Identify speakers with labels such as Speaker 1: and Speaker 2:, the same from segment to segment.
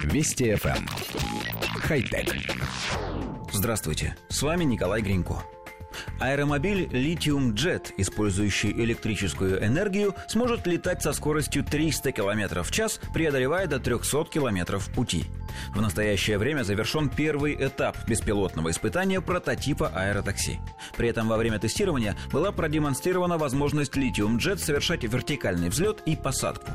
Speaker 1: Вести FM. Эм. Хай-тек.
Speaker 2: Здравствуйте, с вами Николай Гринько. Аэромобиль Lithium Jet, использующий электрическую энергию, сможет летать со скоростью 300 км в час, преодолевая до 300 км пути. В настоящее время завершен первый этап беспилотного испытания прототипа аэротакси. При этом во время тестирования была продемонстрирована возможность Lithium Jet совершать вертикальный взлет и посадку.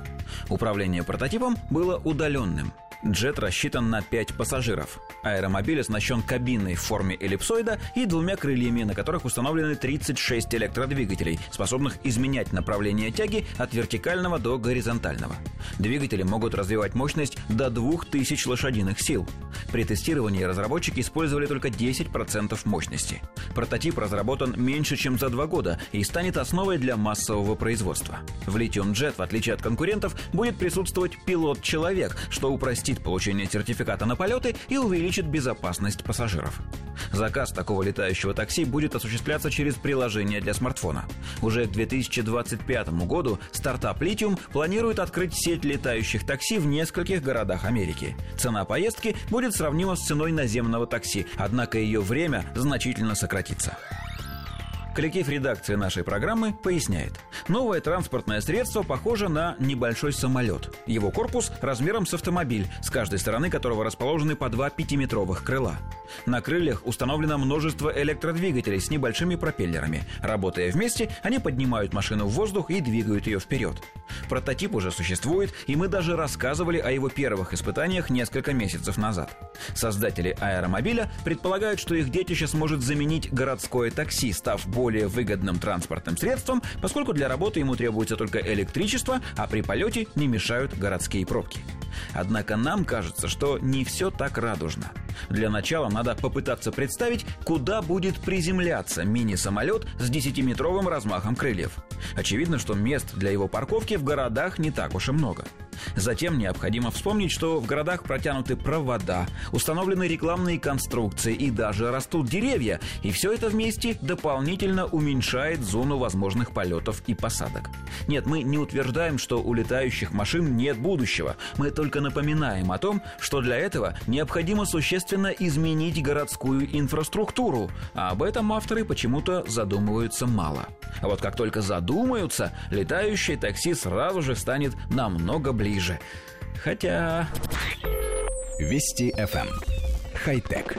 Speaker 2: Управление прототипом было удаленным – Джет рассчитан на 5 пассажиров. Аэромобиль оснащен кабиной в форме эллипсоида и двумя крыльями, на которых установлены 36 электродвигателей, способных изменять направление тяги от вертикального до горизонтального. Двигатели могут развивать мощность до 2000 лошадиных сил. При тестировании разработчики использовали только 10% мощности. Прототип разработан меньше, чем за два года и станет основой для массового производства. В Lithium Jet, в отличие от конкурентов, будет присутствовать пилот-человек, что упростит получение сертификата на полеты и увеличит безопасность пассажиров. Заказ такого летающего такси будет осуществляться через приложение для смартфона. Уже к 2025 году стартап Lithium планирует открыть сеть летающих такси в нескольких городах Америки. Цена поездки будет сравнима с ценой наземного такси, однако ее время значительно сократится. Коллектив редакции нашей программы поясняет. Новое транспортное средство похоже на небольшой самолет. Его корпус размером с автомобиль, с каждой стороны которого расположены по два пятиметровых крыла. На крыльях установлено множество электродвигателей с небольшими пропеллерами. Работая вместе, они поднимают машину в воздух и двигают ее вперед. Прототип уже существует, и мы даже рассказывали о его первых испытаниях несколько месяцев назад. Создатели аэромобиля предполагают, что их детище сможет заменить городское такси, став более выгодным транспортным средством, поскольку для работы ему требуется только электричество, а при полете не мешают городские пробки. Однако нам кажется, что не все так радужно. Для начала надо попытаться представить, куда будет приземляться мини-самолет с 10-метровым размахом крыльев. Очевидно, что мест для его парковки в городах не так уж и много. Затем необходимо вспомнить, что в городах протянуты провода, установлены рекламные конструкции и даже растут деревья, и все это вместе дополнительно уменьшает зону возможных полетов и посадок. Нет, мы не утверждаем, что у летающих машин нет будущего. Мы только напоминаем о том, что для этого необходимо существенно изменить городскую инфраструктуру, а об этом авторы почему-то задумываются мало. А вот как только задумаются, летающее такси сразу же станет намного ближе. Хотя...
Speaker 1: Вести FM. Эм. Хай-тек.